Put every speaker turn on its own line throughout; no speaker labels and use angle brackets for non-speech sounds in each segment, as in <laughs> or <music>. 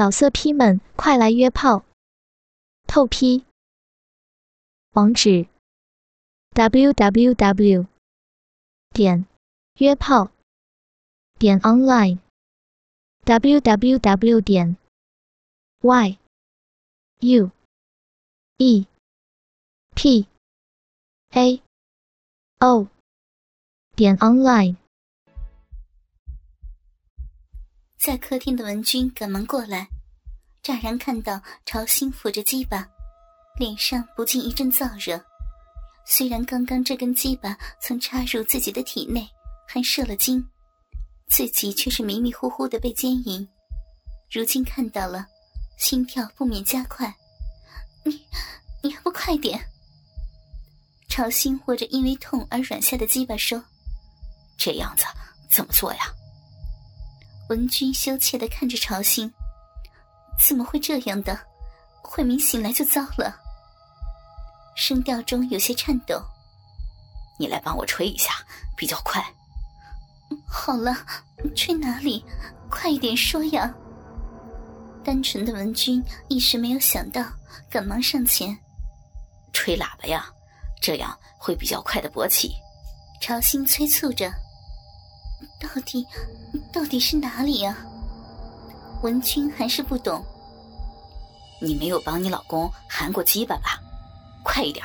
老色批们，快来约炮！透批。网址：w w w 点约炮点 online w w w 点 y u e p a o 点 online。
在客厅的文君赶忙过来，乍然看到朝兴抚着鸡巴，脸上不禁一阵燥热。虽然刚刚这根鸡巴曾插入自己的体内，还射了精，自己却是迷迷糊糊的被奸淫。如今看到了，心跳不免加快。你，你还不快点？朝兴握着因为痛而软下的鸡巴说：“
这样子怎么做呀？”
文君羞怯的看着朝兴，怎么会这样的？慧明醒来就糟了。声调中有些颤抖。
你来帮我吹一下，比较快。
好了，吹哪里？快一点说呀！单纯的文君一时没有想到，赶忙上前，
吹喇叭呀，这样会比较快的勃起。
朝兴催促着。到底，到底是哪里呀？文君还是不懂。
你没有帮你老公含过鸡巴吧？快一点！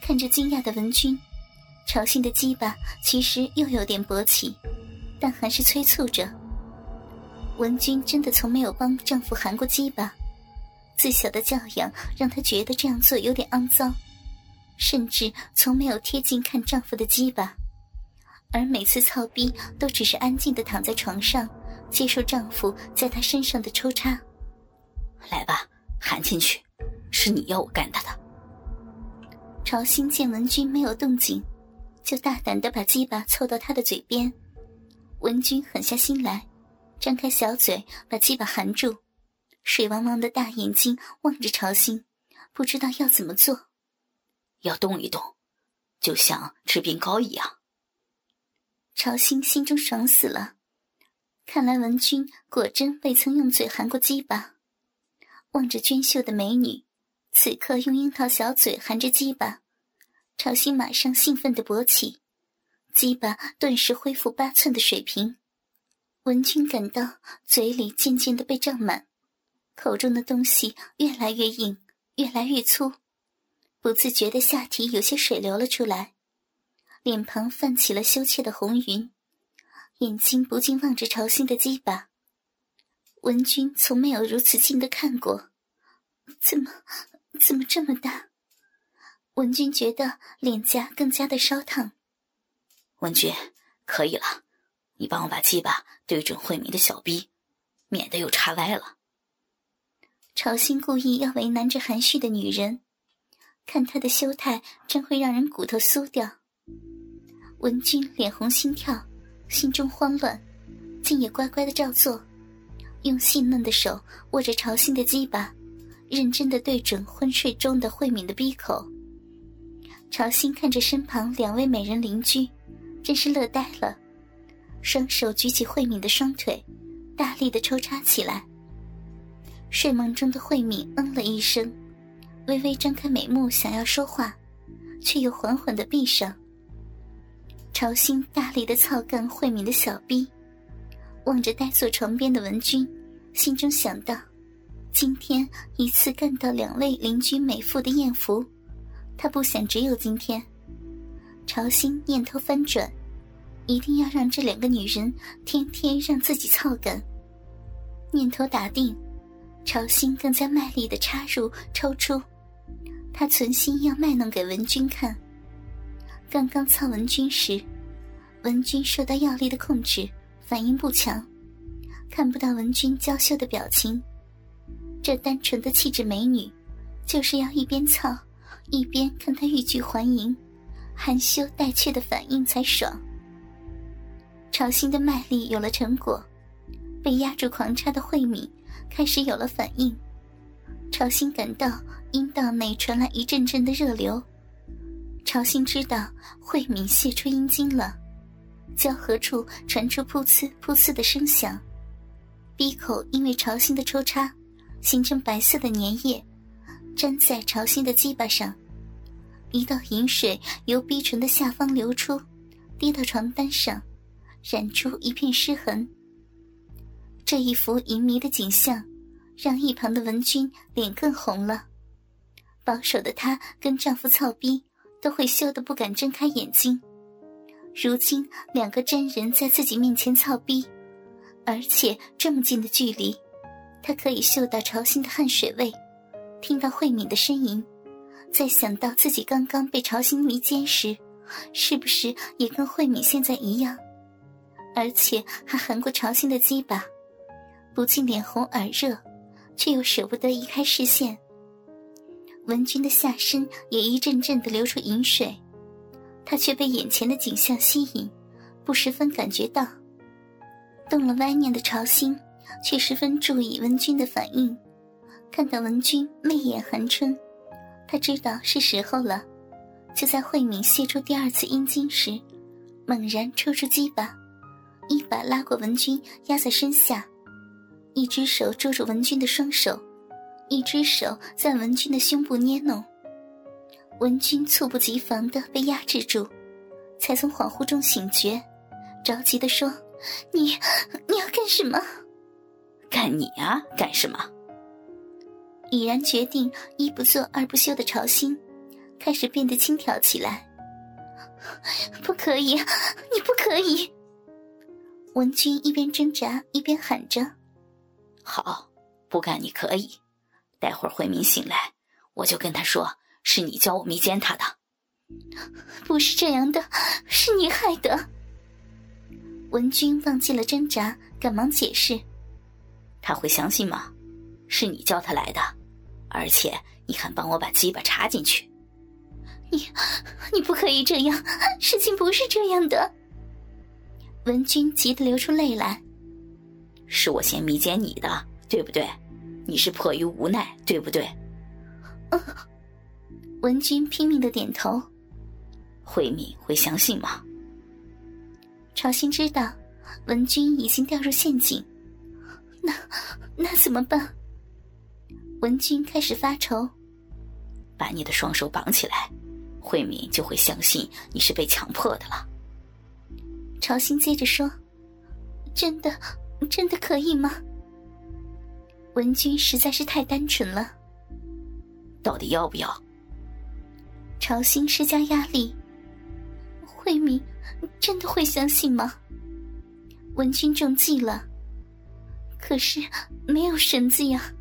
看着惊讶的文君，朝兴的鸡巴其实又有点勃起，但还是催促着。文君真的从没有帮丈夫含过鸡巴，自小的教养让她觉得这样做有点肮脏，甚至从没有贴近看丈夫的鸡巴。而每次操逼都只是安静的躺在床上，接受丈夫在她身上的抽插。
来吧，含进去，是你要我干他的。
朝兴见文君没有动静，就大胆的把鸡巴凑到他的嘴边。文君狠下心来，张开小嘴把鸡巴含住，水汪汪的大眼睛望着朝兴，不知道要怎么做。
要动一动，就像吃冰糕一样。
朝兴心中爽死了，看来文君果真未曾用嘴含过鸡巴。望着娟秀的美女，此刻用樱桃小嘴含着鸡巴，朝兴马上兴奋的勃起，鸡巴顿时恢复八寸的水平。文君感到嘴里渐渐的被胀满，口中的东西越来越硬，越来越粗，不自觉的下体有些水流了出来。脸庞泛起了羞怯的红云，眼睛不禁望着朝兴的鸡巴。文君从没有如此近的看过，怎么，怎么这么大？文君觉得脸颊更加的烧烫。
文君，可以了，你帮我把鸡巴对准慧明的小臂，免得又插歪了。
朝兴故意要为难这含蓄的女人，看她的羞态，真会让人骨头酥掉。文君脸红心跳，心中慌乱，竟也乖乖的照做，用细嫩的手握着朝兴的鸡巴，认真的对准昏睡中的慧敏的鼻口。朝兴看着身旁两位美人邻居，真是乐呆了，双手举起慧敏的双腿，大力的抽插起来。睡梦中的慧敏嗯了一声，微微张开美目想要说话，却又缓缓的闭上。朝兴大力的操干慧敏的小臂，望着呆坐床边的文君，心中想到：今天一次干到两位邻居美妇的艳福，他不想只有今天。朝兴念头翻转，一定要让这两个女人天天让自己操干。念头打定，朝兴更加卖力的插入抽出，他存心要卖弄给文君看。刚刚操文君时，文君受到药力的控制，反应不强，看不到文君娇羞的表情。这单纯的气质美女，就是要一边操，一边看她欲拒还迎，含羞带怯的反应才爽。朝兴的卖力有了成果，被压住狂插的慧敏开始有了反应。朝兴感到阴道内传来一阵阵的热流。朝兴知道慧敏泄出阴茎了，交合处传出噗呲噗呲的声响，鼻口因为潮心的抽插，形成白色的粘液，粘在潮心的鸡巴上。一道饮水由逼唇的下方流出，滴到床单上，染出一片湿痕。这一幅淫迷的景象，让一旁的文君脸更红了。保守的她跟丈夫操逼，都会羞得不敢睁开眼睛。如今两个真人在自己面前操逼。而且这么近的距离，他可以嗅到潮心的汗水味，听到慧敏的呻吟，再想到自己刚刚被潮心迷奸时，是不是也跟慧敏现在一样？而且还含过潮心的鸡巴，不禁脸红耳热，却又舍不得移开视线。文君的下身也一阵阵的流出淫水，他却被眼前的景象吸引，不十分感觉到。动了歪念的朝心，却十分注意文君的反应。看到文君媚眼含春，他知道是时候了。就在慧敏泄出第二次阴茎时，猛然抽出鸡巴，一把拉过文君，压在身下，一只手捉住文君的双手，一只手在文君的胸部捏弄。文君猝不及防的被压制住，才从恍惚中醒觉，着急的说。你你要干什么？
干你啊！干什么？
已然决定一不做二不休的朝心，开始变得轻佻起来。不可以，你不可以！文君一边挣扎一边喊着：“
好，不干你可以。待会儿慧敏醒来，我就跟他说是你教我迷奸他的。<laughs>
不是这样的，是你害的。”文君忘记了挣扎，赶忙解释：“
他会相信吗？是你叫他来的，而且你还帮我把鸡巴插进去。
你，你不可以这样，事情不是这样的。”文君急得流出泪来：“
是我先迷奸你的，对不对？你是迫于无奈，对不对？”
嗯。文君拼命的点头：“
慧敏会相信吗？”
朝心知道文君已经掉入陷阱，那那怎么办？文君开始发愁。
把你的双手绑起来，慧敏就会相信你是被强迫的了。
朝心接着说：“真的，真的可以吗？”文君实在是太单纯了。
到底要不要？
朝心施加压力。慧敏。真的会相信吗？文君中计了，可是没有绳子呀。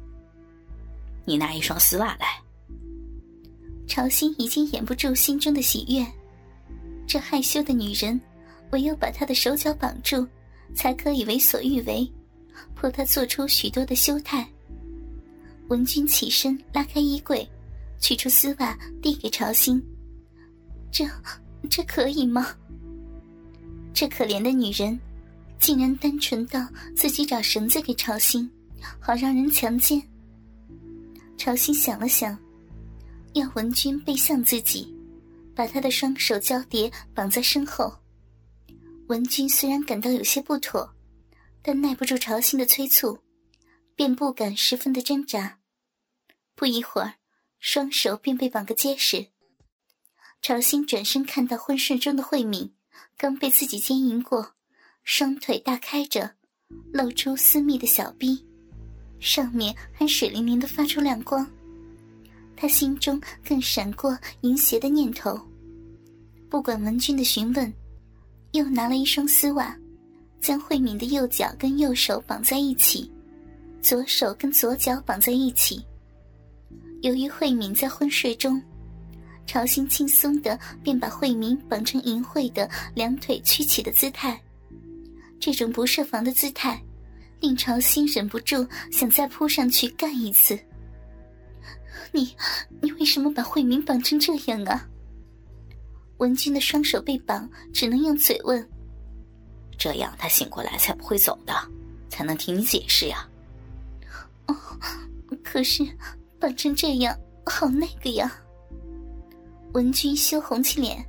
你拿一双丝袜来。
朝心已经掩不住心中的喜悦，这害羞的女人，唯有把她的手脚绑住，才可以为所欲为，迫她做出许多的羞态。文君起身拉开衣柜，取出丝袜递给朝心，这这可以吗？这可怜的女人，竟然单纯到自己找绳子给朝心，好让人强奸。朝心想了想，要文君背向自己，把他的双手交叠绑在身后。文君虽然感到有些不妥，但耐不住朝心的催促，便不敢十分的挣扎。不一会儿，双手便被绑个结实。朝心转身看到昏睡中的慧敏。刚被自己奸淫过，双腿大开着，露出私密的小臂，上面还水灵灵的发出亮光。他心中更闪过淫邪的念头。不管文君的询问，又拿了一双丝袜，将慧敏的右脚跟右手绑在一起，左手跟左脚绑在一起。由于慧敏在昏睡中。朝心轻松的便把慧敏绑成淫秽的两腿曲起的姿态，这种不设防的姿态，令朝心忍不住想再扑上去干一次。你，你为什么把慧敏绑成这样啊？文君的双手被绑，只能用嘴问。
这样他醒过来才不会走的，才能听你解释呀。
哦，可是绑成这样好那个呀。文君羞红起脸，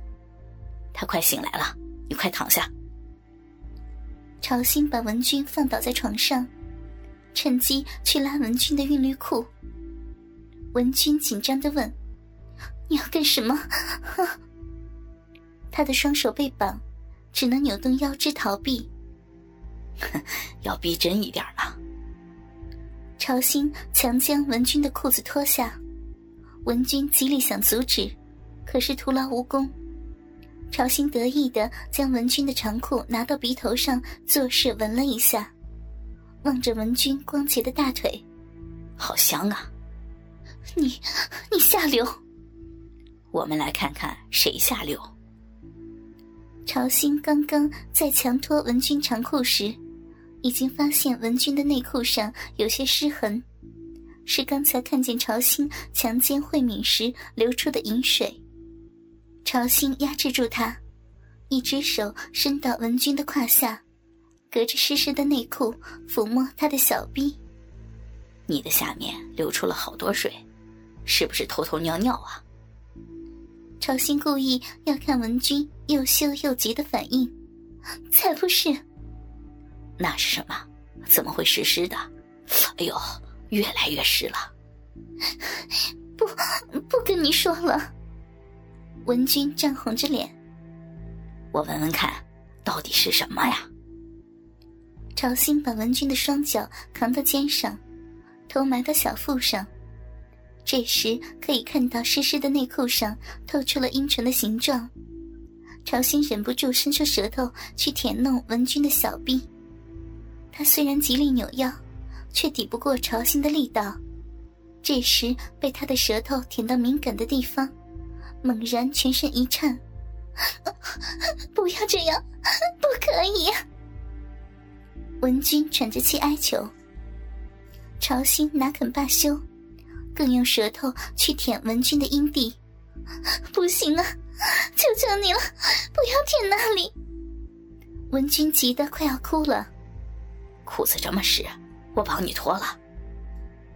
他快醒来了，你快躺下。
朝心把文君放倒在床上，趁机去拉文君的韵律裤。文君紧张的问：“你要干什么？” <laughs> 他的双手被绑，只能扭动腰肢逃避。<laughs>
要逼真一点嘛。
朝兴强将文君的裤子脱下，文君极力想阻止，可是徒劳无功。朝兴得意的将文君的长裤拿到鼻头上，作势闻了一下，望着文君光洁的大腿，
好香啊！
你，你下流！
我们来看看谁下流。
朝兴刚刚在强脱文君长裤时，已经发现文君的内裤上有些湿痕，是刚才看见朝兴强奸慧敏时流出的饮水。朝兴压制住他，一只手伸到文君的胯下，隔着湿湿的内裤抚摸他的小臂。
你的下面流出了好多水，是不是偷偷尿尿啊？
朝兴故意要看文君又羞又急的反应，才不是。
那是什么？怎么会湿湿的？哎呦，越来越湿了。
不，不跟你说了。文君涨红着脸，
我闻闻看，到底是什么呀？
朝兴把文君的双脚扛到肩上，头埋到小腹上。这时可以看到湿湿的内裤上透出了阴唇的形状，朝兴忍不住伸出舌头去舔弄文君的小臂。他虽然极力扭腰，却抵不过朝兴的力道。这时被他的舌头舔到敏感的地方，猛然全身一颤，<laughs> 不要这样，不可以！文君喘着气哀求。朝兴哪肯罢休。更用舌头去舔文君的阴蒂，不行啊！求求你了，不要舔那里！文君急得快要哭了。
裤子这么湿，我帮你脱了。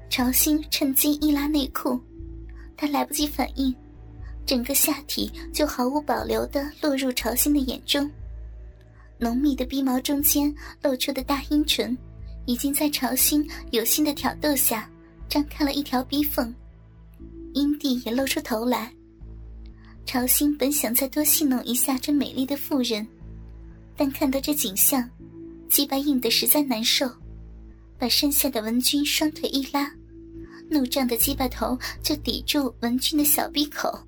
朝兴趁机一拉内裤，他来不及反应，整个下体就毫无保留的落入朝兴的眼中。浓密的鼻毛中间露出的大阴唇，已经在朝兴有心的挑逗下。张开了一条逼缝，阴蒂也露出头来。朝兴本想再多戏弄一下这美丽的妇人，但看到这景象，鸡巴硬得实在难受，把身下的文君双腿一拉，怒胀的鸡巴头就抵住文君的小鼻口。